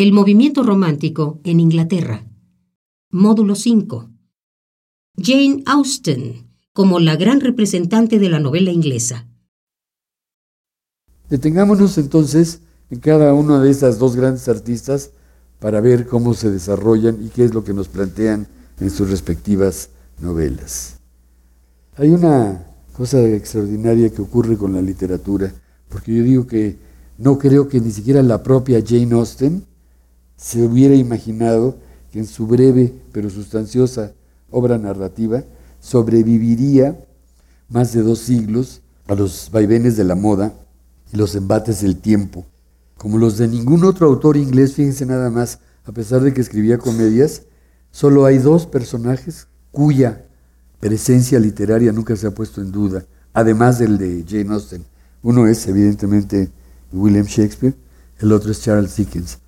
El movimiento romántico en Inglaterra. Módulo 5. Jane Austen, como la gran representante de la novela inglesa. Detengámonos entonces en cada una de estas dos grandes artistas para ver cómo se desarrollan y qué es lo que nos plantean en sus respectivas novelas. Hay una cosa extraordinaria que ocurre con la literatura, porque yo digo que no creo que ni siquiera la propia Jane Austen se hubiera imaginado que en su breve pero sustanciosa obra narrativa sobreviviría más de dos siglos a los vaivenes de la moda y los embates del tiempo, como los de ningún otro autor inglés, fíjense nada más, a pesar de que escribía comedias, solo hay dos personajes cuya presencia literaria nunca se ha puesto en duda, además del de Jane Austen. Uno es evidentemente William Shakespeare, el otro es Charles Dickens.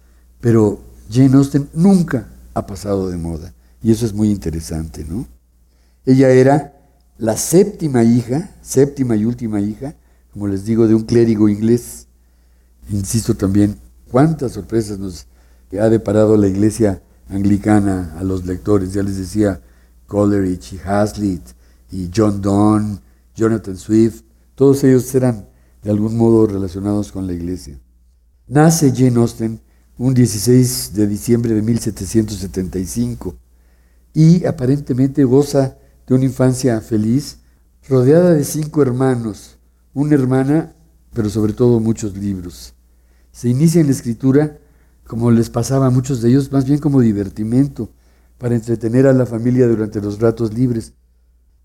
Pero Jane Austen nunca ha pasado de moda. Y eso es muy interesante, ¿no? Ella era la séptima hija, séptima y última hija, como les digo, de un clérigo inglés. Insisto también, cuántas sorpresas nos ha deparado la iglesia anglicana a los lectores. Ya les decía, Coleridge y Hazlitt y John Donne, Jonathan Swift, todos ellos eran de algún modo relacionados con la iglesia. Nace Jane Austen un 16 de diciembre de 1775 y aparentemente goza de una infancia feliz, rodeada de cinco hermanos, una hermana, pero sobre todo muchos libros. Se inicia en la escritura, como les pasaba a muchos de ellos, más bien como divertimento, para entretener a la familia durante los ratos libres.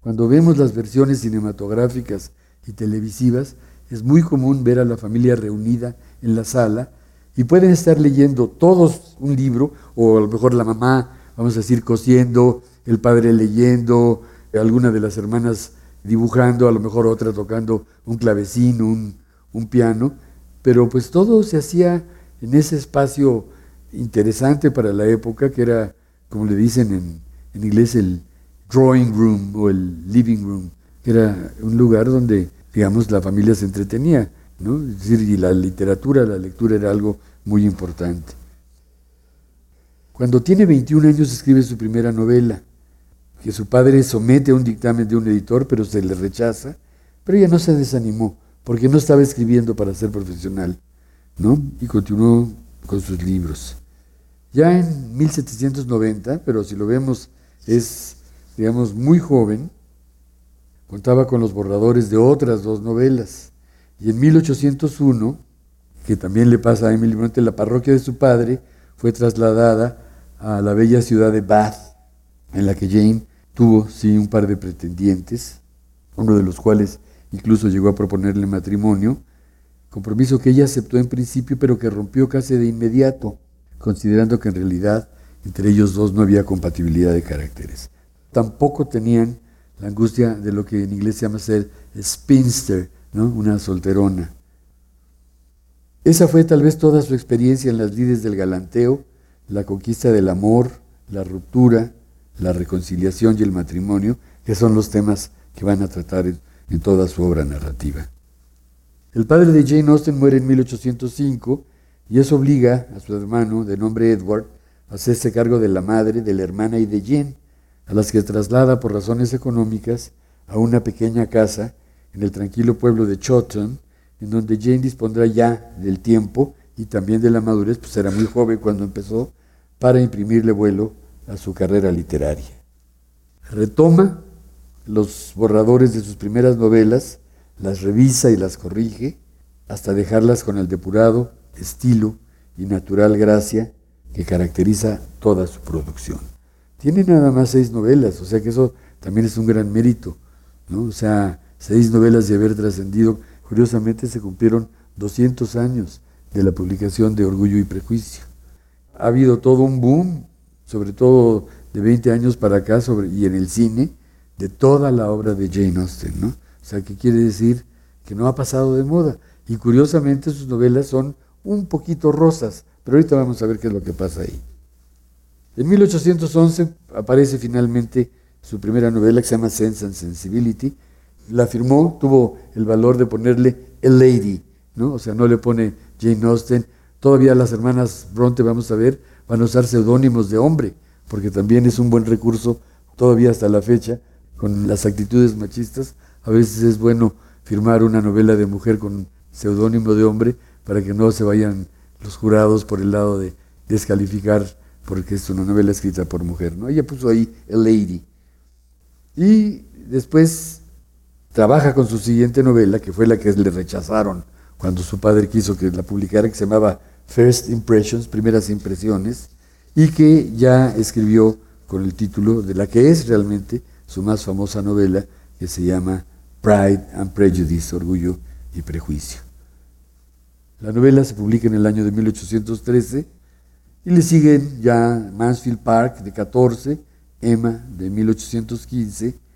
Cuando vemos las versiones cinematográficas y televisivas, es muy común ver a la familia reunida en la sala y pueden estar leyendo todos un libro, o a lo mejor la mamá, vamos a decir, cosiendo, el padre leyendo, alguna de las hermanas dibujando, a lo mejor otra tocando un clavecín, un, un piano, pero pues todo se hacía en ese espacio interesante para la época, que era, como le dicen en, en inglés, el drawing room o el living room, que era un lugar donde, digamos, la familia se entretenía. Es decir, y la literatura, la lectura era algo muy importante. Cuando tiene 21 años escribe su primera novela, que su padre somete a un dictamen de un editor, pero se le rechaza, pero ella no se desanimó, porque no estaba escribiendo para ser profesional, ¿no? Y continuó con sus libros. Ya en 1790, pero si lo vemos es, digamos, muy joven, contaba con los borradores de otras dos novelas. Y en 1801, que también le pasa a Emily Bronte, la parroquia de su padre fue trasladada a la bella ciudad de Bath, en la que Jane tuvo, sí, un par de pretendientes, uno de los cuales incluso llegó a proponerle matrimonio, compromiso que ella aceptó en principio, pero que rompió casi de inmediato, considerando que en realidad entre ellos dos no había compatibilidad de caracteres. Tampoco tenían la angustia de lo que en inglés se llama ser spinster, una solterona. Esa fue tal vez toda su experiencia en las lides del galanteo, la conquista del amor, la ruptura, la reconciliación y el matrimonio, que son los temas que van a tratar en, toda su obra narrativa. El padre de Jane Austen muere en 1805 y eso obliga a su hermano, de nombre Edward, a hacerse cargo de la madre, de la hermana y de Jane, a las que traslada por razones económicas a una pequeña casa en el tranquilo pueblo de Chawton, en donde Jane dispondrá ya del tiempo y también de la madurez, pues era muy joven cuando empezó, para imprimirle vuelo a su carrera literaria. Retoma los borradores de sus primeras novelas, las revisa y las corrige, hasta dejarlas con el depurado estilo y natural gracia que caracteriza toda su producción. Tiene nada más seis novelas, o sea que eso también es un gran mérito, ¿no? O sea, seis novelas de haber trascendido. Curiosamente se cumplieron 200 años de la publicación de Orgullo y Prejuicio. Ha habido todo un boom, sobre todo de 20 años para acá, y en el cine, de toda la obra de Jane Austen, ¿no? O sea, que quiere decir que no ha pasado de moda. Y curiosamente sus novelas son un poquito rosas, pero ahorita vamos a ver qué es lo que pasa ahí. En 1811 aparece finalmente su primera novela que se llama Sense and Sensibility, la firmó, tuvo el valor de ponerle a lady, ¿no? O sea, no le pone Jane Austen Todavía las hermanas Bronte, vamos a ver, van a usar seudónimos de hombre, porque también es un buen recurso todavía hasta la fecha, con las actitudes machistas. A veces es bueno firmar una novela de mujer con seudónimo de hombre para que no se vayan los jurados por el lado de descalificar porque es una novela escrita por mujer. ¿no? Ella puso ahí a lady. Y después trabaja con su siguiente novela, que fue la que le rechazaron cuando su padre quiso que la publicara, que se llamaba First Impressions, Primeras Impresiones, y que ya escribió con el título de la que es realmente su más famosa novela, que se llama Pride and Prejudice, Orgullo y Prejuicio. La novela se publica en el año de 1813 y le siguen ya Mansfield Park de 14, Emma de 1815,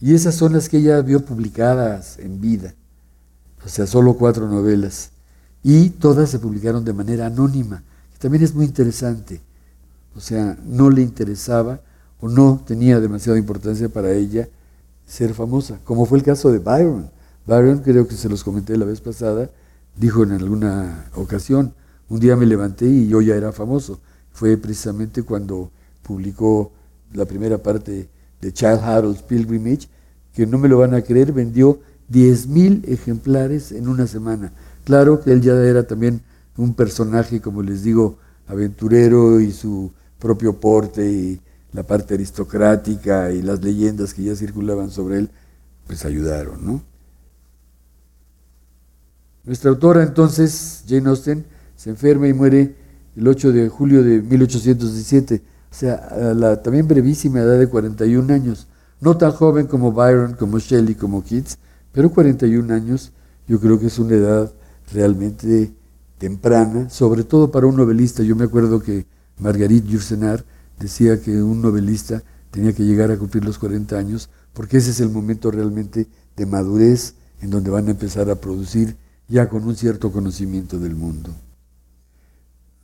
y esas son las que ella vio publicadas en vida, o sea, solo cuatro novelas, y todas se publicaron de manera anónima, que también es muy interesante, o sea, no le interesaba o no tenía demasiada importancia para ella ser famosa, como fue el caso de Byron. Byron, creo que se los comenté la vez pasada, dijo en alguna ocasión, un día me levanté y yo ya era famoso. Fue precisamente cuando publicó la primera parte de Child Harold's Pilgrimage, que no me lo van a creer, vendió 10.000 ejemplares en una semana. Claro que él ya era también un personaje, como les digo, aventurero y su propio porte y la parte aristocrática y las leyendas que ya circulaban sobre él, pues ayudaron, ¿no? Nuestra autora entonces, Jane Austen, se enferma y muere el 8 de julio de 1817, o sea, a la también brevísima edad de 41 años, no tan joven como Byron, como Shelley, como Keats, pero 41 años yo creo que es una edad realmente temprana, sobre todo para un novelista. Yo me acuerdo que Marguerite Yourcenar decía que un novelista tenía que llegar a cumplir los 40 años, porque ese es el momento realmente de madurez en donde van a empezar a producir ya con un cierto conocimiento del mundo.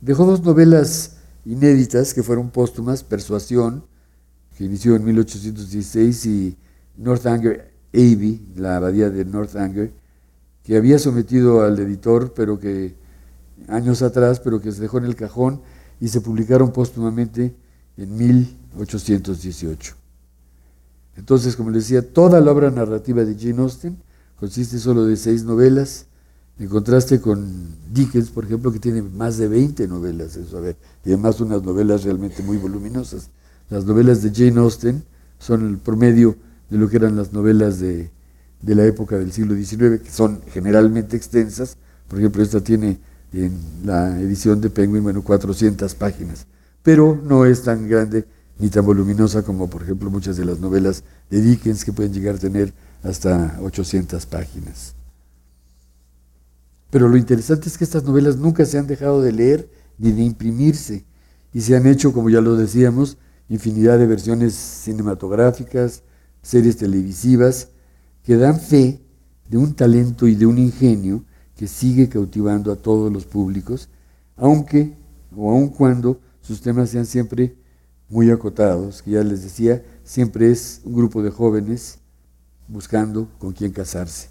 Dejó dos novelas inéditas que fueron póstumas, Persuasión, que inició en 1816, y Northanger Abbey, la abadía de Northanger, que había sometido al editor, pero que años atrás, pero que se dejó en el cajón y se publicaron póstumamente en 1818. Entonces, como les decía, toda la obra narrativa de Jane Austen consiste solo de seis novelas, en contraste con Dickens, por ejemplo, que tiene más de 20 novelas, eso, a ver, y además unas novelas realmente muy voluminosas. Las novelas de Jane Austen son el promedio de lo que eran las novelas de, de la época del siglo XIX, que son generalmente extensas. Por ejemplo, esta tiene en la edición de Penguin, bueno, 400 páginas, pero no es tan grande ni tan voluminosa como, por ejemplo, muchas de las novelas de Dickens que pueden llegar a tener hasta 800 páginas. Pero lo interesante es que estas novelas nunca se han dejado de leer ni de imprimirse y se han hecho, como ya lo decíamos, infinidad de versiones cinematográficas, series televisivas, que dan fe de un talento y de un ingenio que sigue cautivando a todos los públicos, aunque o aun cuando sus temas sean siempre muy acotados, que ya les decía, siempre es un grupo de jóvenes buscando con quién casarse.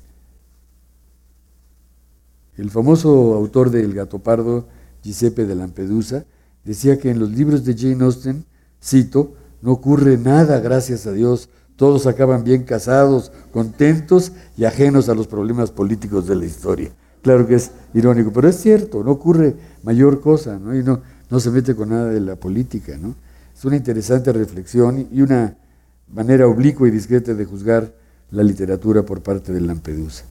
El famoso autor de El gato pardo, Giuseppe de Lampedusa, decía que en los libros de Jane Austen, cito, no ocurre nada, gracias a Dios, todos acaban bien casados, contentos y ajenos a los problemas políticos de la historia. Claro que es irónico, pero es cierto, no ocurre mayor cosa, ¿no? Y no, no se mete con nada de la política, ¿no? Es una interesante reflexión y una manera oblicua y discreta de juzgar la literatura por parte de Lampedusa.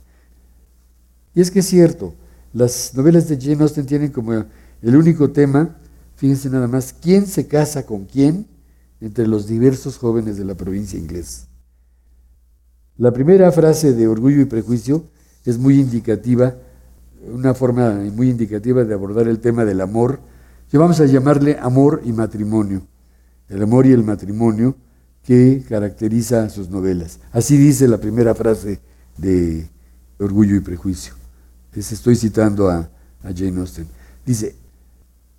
Y es que es cierto, las novelas de Jane Austen tienen como el único tema, fíjense nada más, quién se casa con quién entre los diversos jóvenes de la provincia inglesa. La primera frase de Orgullo y Prejuicio es muy indicativa una forma muy indicativa de abordar el tema del amor, que vamos a llamarle amor y matrimonio. El amor y el matrimonio que caracteriza sus novelas. Así dice la primera frase de Orgullo y Prejuicio. Les estoy citando a, Jane Austen. Dice,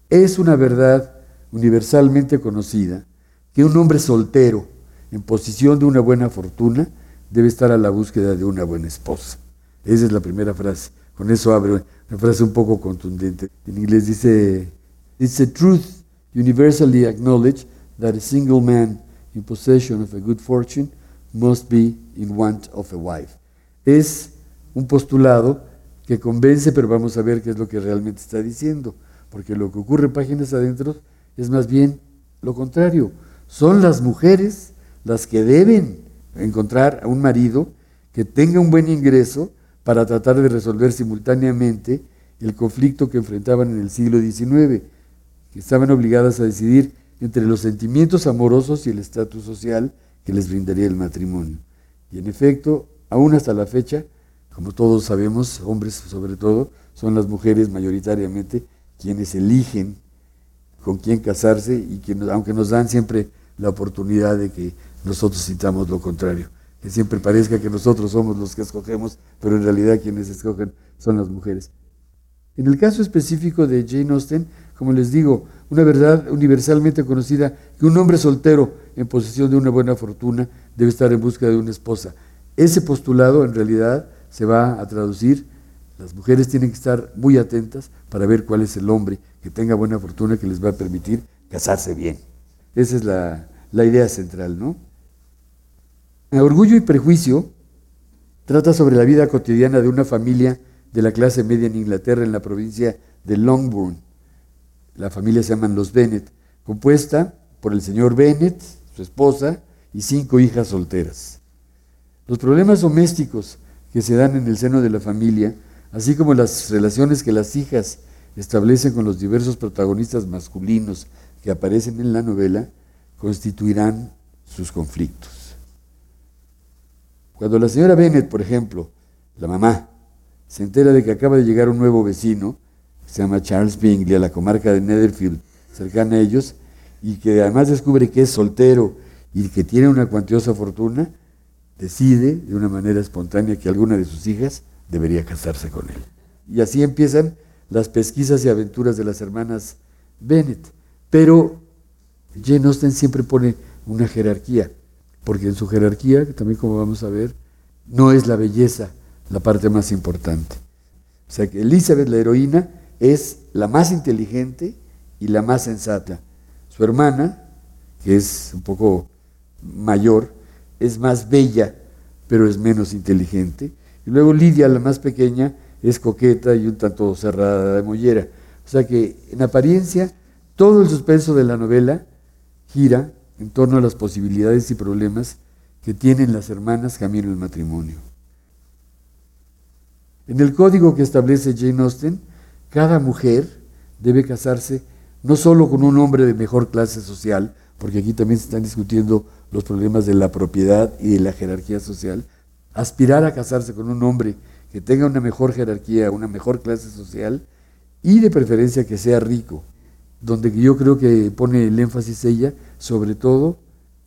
es una verdad universalmente conocida que un hombre soltero en posición de una buena fortuna debe estar a la búsqueda de una buena esposa. Esa es la primera frase con eso abre una frase un poco contundente. En inglés dice, It's a truth universally acknowledged that a single man in possession of a good fortune must be in want of a wife. Es un postulado que convence, pero vamos a ver qué es lo que realmente está diciendo, porque lo que ocurre páginas adentro es más bien lo contrario. Son las mujeres las que deben encontrar a un marido que tenga un buen ingreso para tratar de resolver simultáneamente el conflicto que enfrentaban en el siglo XIX, que estaban obligadas a decidir entre los sentimientos amorosos y el estatus social que les brindaría el matrimonio. Y en efecto, aún hasta la fecha, como todos sabemos, hombres sobre todo, son las mujeres mayoritariamente quienes eligen con quién casarse y que aunque nos dan siempre la oportunidad de que nosotros citamos lo contrario, que siempre parezca que nosotros somos los que escogemos, pero en realidad quienes escogen son las mujeres. En el caso específico de Jane Austen, como les digo, una verdad universalmente conocida que un hombre soltero en posesión de una buena fortuna debe estar en busca de una esposa. Ese postulado en realidad se va a traducir, las mujeres tienen que estar muy atentas para ver cuál es el hombre que tenga buena fortuna que les va a permitir casarse bien. Esa es la, la idea central, ¿no? Orgullo y prejuicio trata sobre la vida cotidiana de una familia de la clase media en Inglaterra, en la provincia de Longbourn. La familia se llaman los Bennett, compuesta por el señor Bennett, su esposa y cinco hijas solteras. Los problemas domésticos que se dan en el seno de la familia, así como las relaciones que las hijas establecen con los diversos protagonistas masculinos que aparecen en la novela, constituirán sus conflictos. Cuando la señora Bennett, por ejemplo, la mamá, se entera de que acaba de llegar un nuevo vecino, se llama Charles Bingley, a la comarca de Netherfield, cercana a ellos, y que además descubre que es soltero y que tiene una cuantiosa fortuna, decide de una manera espontánea que alguna de sus hijas debería casarse con él. Y así empiezan las pesquisas y aventuras de las hermanas Bennett. Pero Jane Austen siempre pone una jerarquía, porque en su jerarquía, también como vamos a ver, no es la belleza la parte más importante. O sea que Elizabeth, la heroína, es la más inteligente y la más sensata. Su hermana, que es un poco mayor, es más bella, pero es menos inteligente. Y luego Lidia, la más pequeña, es coqueta y un tanto cerrada de mollera. O sea que en apariencia todo el suspenso de la novela gira en torno a las posibilidades y problemas que tienen las hermanas camino al matrimonio. En el código que establece Jane Austen, cada mujer debe casarse no solo con un hombre de mejor clase social, porque aquí también se están discutiendo los problemas de la propiedad y de la jerarquía social, aspirar a casarse con un hombre que tenga una mejor jerarquía, una mejor clase social y de preferencia que sea rico, donde yo creo que pone el énfasis ella, sobre todo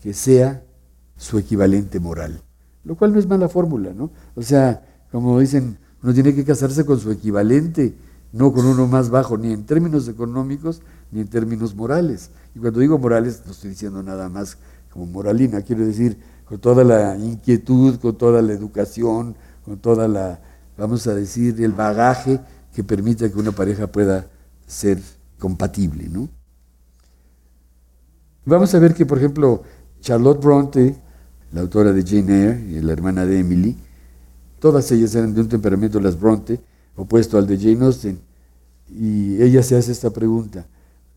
que sea su equivalente moral, lo cual no es mala fórmula, ¿no? O sea, como dicen, uno tiene que casarse con su equivalente, no con uno más bajo, ni en términos económicos, ni en términos morales. Y cuando digo morales, no estoy diciendo nada más como moralina, quiero decir con toda la inquietud, con toda la educación, con toda la, vamos a decir, el bagaje que permita que una pareja pueda ser compatible. ¿no? Vamos a ver que, por ejemplo, Charlotte Bronte, la autora de Jane Eyre y la hermana de Emily, todas ellas eran de un temperamento, las Bronte, opuesto al de Jane Austen. Y ella se hace esta pregunta.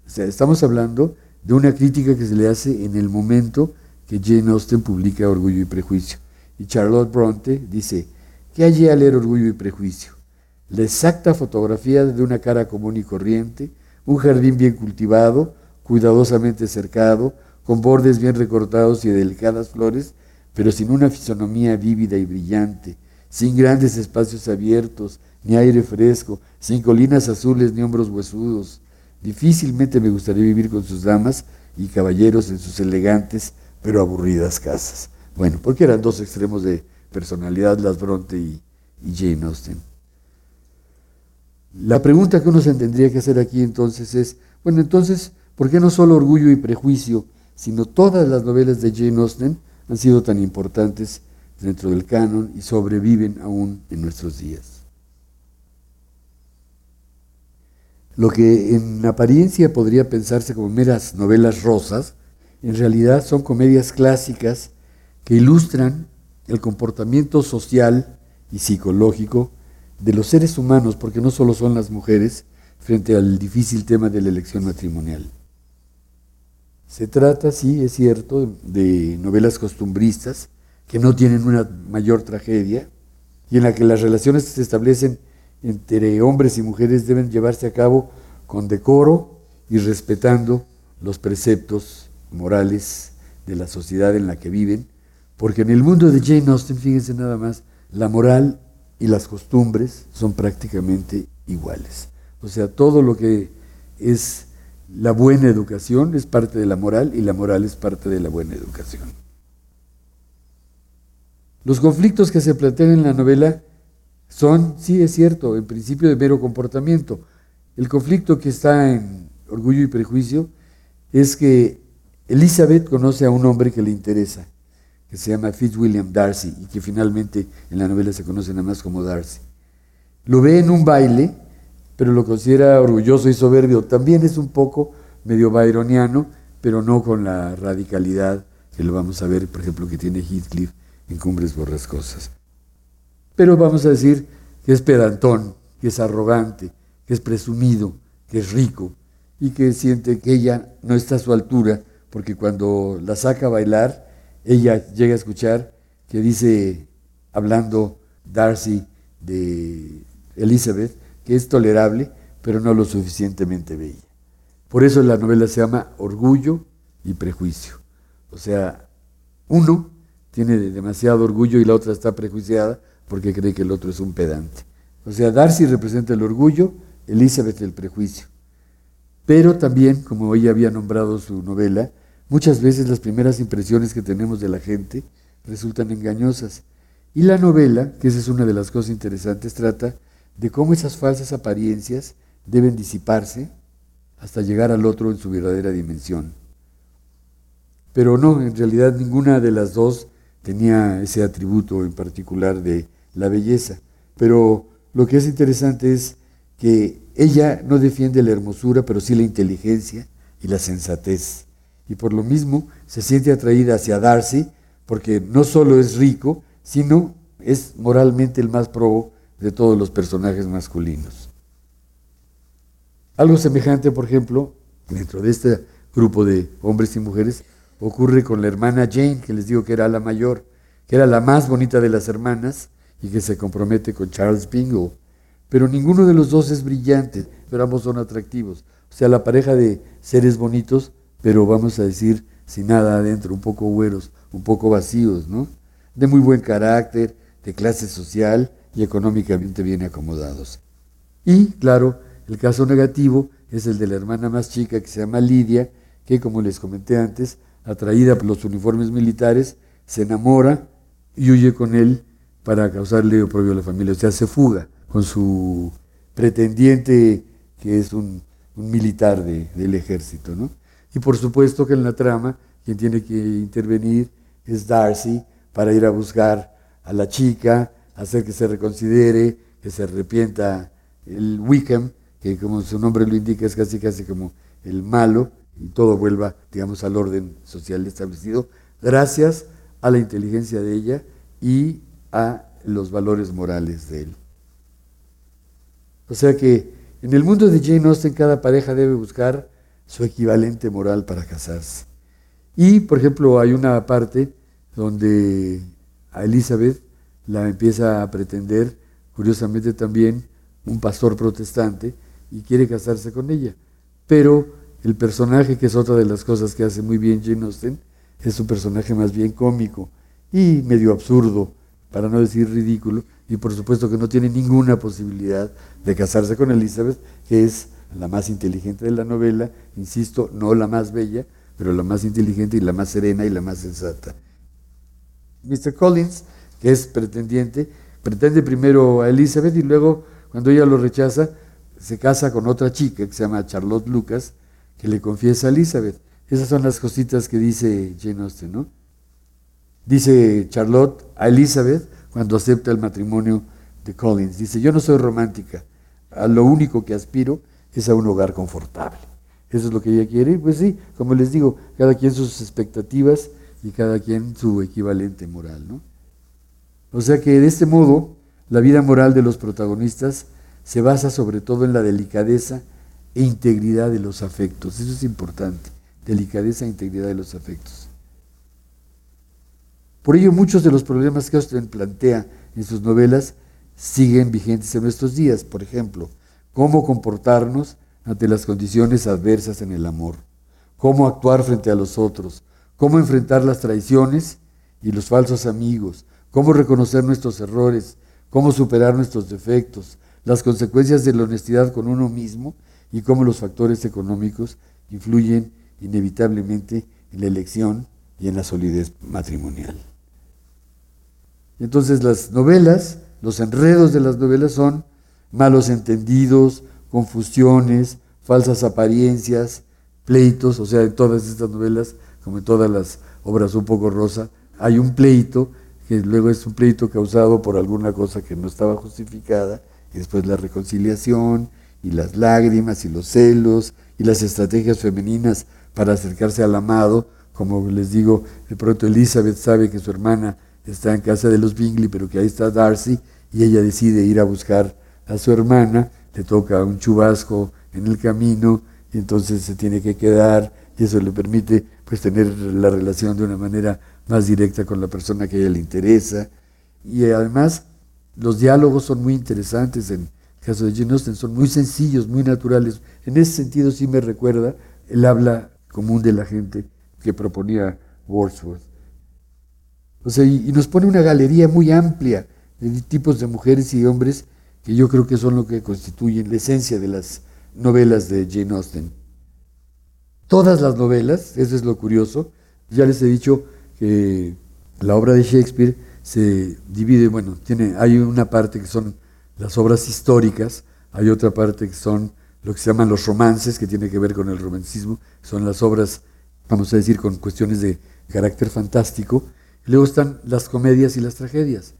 O sea, estamos hablando de una crítica que se le hace en el momento que Jane Austen publica Orgullo y Prejuicio. Y Charlotte Bronte dice, ¿qué allí a leer Orgullo y Prejuicio? La exacta fotografía de una cara común y corriente, un jardín bien cultivado, cuidadosamente cercado, con bordes bien recortados y delicadas flores, pero sin una fisonomía vívida y brillante, sin grandes espacios abiertos, ni aire fresco, sin colinas azules ni hombros huesudos, Difícilmente me gustaría vivir con sus damas y caballeros en sus elegantes pero aburridas casas. Bueno, porque eran dos extremos de personalidad, las Bronte y, Jane Austen. La pregunta que uno se tendría que hacer aquí entonces es, bueno, entonces, ¿por qué no solo Orgullo y Prejuicio, sino todas las novelas de Jane Austen han sido tan importantes dentro del canon y sobreviven aún en nuestros días? Lo que en apariencia podría pensarse como meras novelas rosas, en realidad son comedias clásicas que ilustran el comportamiento social y psicológico de los seres humanos, porque no solo son las mujeres, frente al difícil tema de la elección matrimonial. Se trata, sí, es cierto, de novelas costumbristas que no tienen una mayor tragedia y en la que las relaciones se establecen entre hombres y mujeres deben llevarse a cabo con decoro y respetando los preceptos morales de la sociedad en la que viven, porque en el mundo de Jane Austen, fíjense nada más, la moral y las costumbres son prácticamente iguales. O sea, todo lo que es la buena educación es parte de la moral y la moral es parte de la buena educación. Los conflictos que se plantean en la novela son, sí es cierto, en principio de mero comportamiento. El conflicto que está en Orgullo y Prejuicio es que Elizabeth conoce a un hombre que le interesa, que se llama Fitzwilliam Darcy y que finalmente en la novela se conoce nada más como Darcy. Lo ve en un baile pero lo considera orgulloso y soberbio. También es un poco medio byroniano, pero no con la radicalidad que lo vamos a ver, por ejemplo, que tiene Heathcliff en Cumbres Borrascosas. Pero vamos a decir que es pedantón, que es arrogante, que es presumido, que es rico y que siente que ella no está a su altura, porque cuando la saca a bailar, ella llega a escuchar que dice, hablando Darcy de Elizabeth, que es tolerable, pero no lo suficientemente bella. Por eso la novela se llama Orgullo y Prejuicio. O sea, uno tiene demasiado orgullo y la otra está prejuiciada porque cree que el otro es un pedante. O sea, Darcy representa el orgullo, Elizabeth el prejuicio. Pero también, como ella había nombrado su novela, muchas veces las primeras impresiones que tenemos de la gente resultan engañosas. Y la novela, que esa es una de las cosas interesantes, trata de cómo esas falsas apariencias deben disiparse hasta llegar al otro en su verdadera dimensión. Pero no, en realidad ninguna de las dos tenía ese atributo en particular de la belleza. Pero lo que es interesante es que ella no defiende la hermosura, pero sí la inteligencia y la sensatez. Y por lo mismo se siente atraída hacia Darcy, porque no solo es rico, sino es moralmente el más probo de todos los personajes masculinos. Algo semejante, por ejemplo, dentro de este grupo de hombres y mujeres, ocurre con la hermana Jane, que les digo que era la mayor, que era la más bonita de las hermanas y que se compromete con Charles Bingle. Pero ninguno de los dos es brillante, pero ambos son atractivos. O sea, la pareja de seres bonitos, pero vamos a decir sin nada adentro, un poco güeros, un poco vacíos, ¿no? De muy buen carácter, de clase social y económicamente bien acomodados. Y, claro, el caso negativo es el de la hermana más chica que se llama Lidia, que, como les comenté antes, atraída por los uniformes militares, se enamora y huye con él para causarle oprobio a la familia. O sea, se fuga con su pretendiente, que es un, militar del ejército. ¿no? Y por supuesto que en la trama, quien tiene que intervenir es Darcy para ir a buscar a la chica, hacer que se reconsidere, que se arrepienta el Wickham, que como su nombre lo indica es casi casi como el malo, y todo vuelva, digamos, al orden social establecido, gracias a la inteligencia de ella y a los valores morales de él. O sea que en el mundo de Jane Austen cada pareja debe buscar su equivalente moral para casarse. Y, por ejemplo, hay una parte donde a Elizabeth la empieza a pretender, curiosamente también, un pastor protestante y quiere casarse con ella. Pero el personaje, que es otra de las cosas que hace muy bien Jane Austen, es un personaje más bien cómico y medio absurdo, para no decir ridículo, y por supuesto que no tiene ninguna posibilidad de casarse con Elizabeth, que es la más inteligente de la novela, insisto, no la más bella, pero la más inteligente y la más serena y la más sensata. Mr. Collins que es pretendiente, pretende primero a Elizabeth y luego, cuando ella lo rechaza, se casa con otra chica que se llama Charlotte Lucas, que le confiesa a Elizabeth. Esas son las cositas que dice Jane Austen, ¿no? Dice Charlotte a Elizabeth cuando acepta el matrimonio de Collins. Dice, yo no soy romántica, lo único que aspiro es a un hogar confortable. Eso es lo que ella quiere. Pues sí, como les digo, cada quien sus expectativas y cada quien su equivalente moral. ¿no? O sea que de este modo, la vida moral de los protagonistas se basa sobre todo en la delicadeza e integridad de los afectos. Eso es importante, delicadeza e integridad de los afectos. Por ello, muchos de los problemas que Austen plantea en sus novelas siguen vigentes en nuestros días. Por ejemplo, cómo comportarnos ante las condiciones adversas en el amor, cómo actuar frente a los otros, cómo enfrentar las traiciones y los falsos amigos, cómo reconocer nuestros errores, cómo superar nuestros defectos, las consecuencias de la honestidad con uno mismo y cómo los factores económicos influyen inevitablemente en la elección y en la solidez matrimonial. Entonces las novelas, los enredos de las novelas son malos entendidos, confusiones, falsas apariencias, pleitos, o sea, en todas estas novelas, como en todas las obras un poco rosa, hay un pleito, que luego es un pleito causado por alguna cosa que no estaba justificada, y después la reconciliación, y las lágrimas, y los celos, y las estrategias femeninas para acercarse al amado, como les digo, de pronto Elizabeth sabe que su hermana está en casa de los Bingley, pero que ahí está Darcy, y ella decide ir a buscar a su hermana, le toca un chubasco en el camino y entonces se tiene que quedar y eso le permite pues tener la relación de una manera más directa con la persona que a ella le interesa y además los diálogos son muy interesantes en el caso de Jane Austen, son muy sencillos, muy naturales. En ese sentido sí me recuerda el habla común de la gente que proponía Wordsworth. Y nos pone una galería muy amplia de tipos de mujeres y hombres que yo creo que son lo que constituyen la esencia de las novelas de Jane Austen. Todas las novelas, eso es lo curioso, ya les he dicho que la obra de Shakespeare se divide, bueno, tiene, hay una parte que son las obras históricas, hay otra parte que son lo que se llaman los romances, que tiene que ver con el romanticismo, son las obras, vamos a decir, con cuestiones de carácter fantástico, luego están las comedias y las tragedias.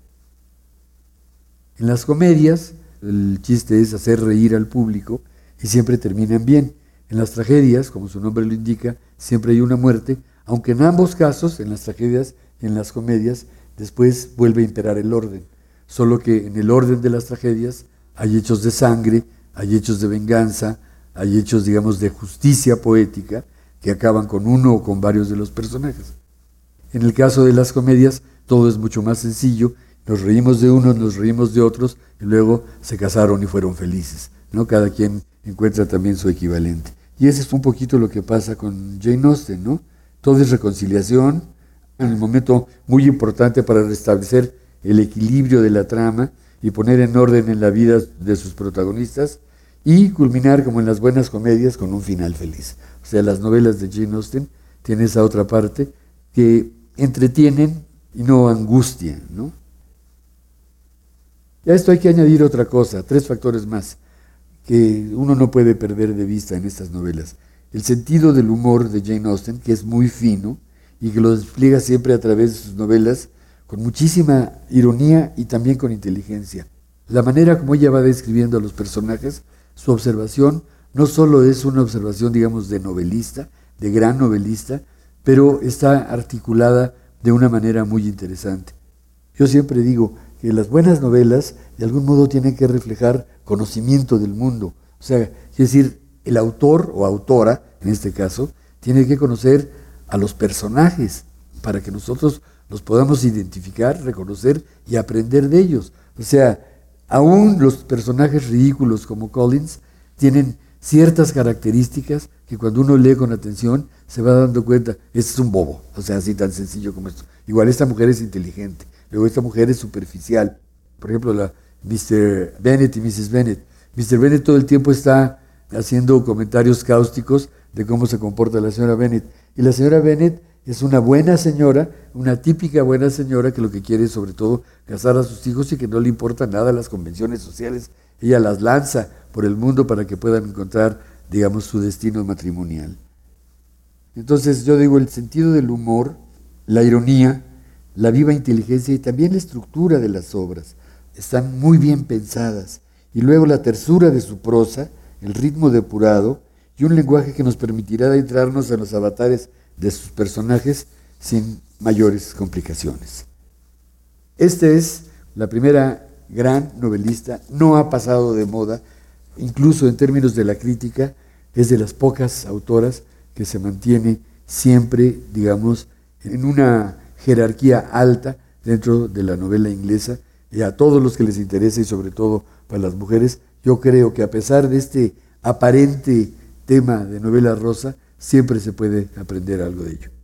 En las comedias, el chiste es hacer reír al público y siempre terminan bien. En las tragedias, como su nombre lo indica, siempre hay una muerte, aunque en ambos casos, en las tragedias y en las comedias, después vuelve a imperar el orden. Solo que en el orden de las tragedias hay hechos de sangre, hay hechos de venganza, hay hechos, digamos, de justicia poética que acaban con uno o con varios de los personajes. En el caso de las comedias, todo es mucho más sencillo nos reímos de unos, nos reímos de otros, y luego se casaron y fueron felices. ¿no? Cada quien encuentra también su equivalente. Y ese es un poquito lo que pasa con Jane Austen, ¿no? Todo es reconciliación, en el momento muy importante para restablecer el equilibrio de la trama y poner en orden en la vida de sus protagonistas y culminar como en las buenas comedias con un final feliz. O sea, las novelas de Jane Austen tienen esa otra parte que entretienen y no angustian, ¿no? Y a esto hay que añadir otra cosa, tres factores más, que uno no puede perder de vista en estas novelas. El sentido del humor de Jane Austen, que es muy fino y que lo despliega siempre a través de sus novelas con muchísima ironía y también con inteligencia. La manera como ella va describiendo a los personajes, su observación, no solo es una observación, digamos, de novelista, de gran novelista, pero está articulada de una manera muy interesante. Yo siempre digo, que las buenas novelas de algún modo tienen que reflejar conocimiento del mundo. O sea, es decir, el autor o autora, en este caso, tiene que conocer a los personajes para que nosotros los podamos identificar, reconocer y aprender de ellos. O sea, aún los personajes ridículos como Collins tienen ciertas características que cuando uno lee con atención se va dando cuenta, este es un bobo, o sea, así tan sencillo como esto. Igual esta mujer es inteligente, Luego esta mujer es superficial. Por ejemplo, la Mr. Bennett y Mrs. Bennett. Mr. Bennett todo el tiempo está haciendo comentarios cáusticos de cómo se comporta la señora Bennett. Y la señora Bennett es una buena señora, una típica buena señora que lo que quiere es sobre todo casar a sus hijos y que no le importa nada las convenciones sociales. Ella las lanza por el mundo para que puedan encontrar, digamos, su destino matrimonial. Entonces yo digo, el sentido del humor, la ironía, la viva inteligencia y también la estructura de las obras. Están muy bien pensadas. Y luego la tersura de su prosa el ritmo depurado y un lenguaje que nos permitirá adentrarnos en los avatares de sus personajes sin mayores complicaciones. Esta es la primera gran novelista, no ha pasado de moda, incluso en términos de la crítica, es de las pocas autoras que se mantiene siempre, digamos, en una jerarquía alta dentro de la novela inglesa y a todos los que les interesa y sobre todo para las mujeres, yo creo que a pesar de este aparente tema de novela rosa, siempre se puede aprender algo de ello.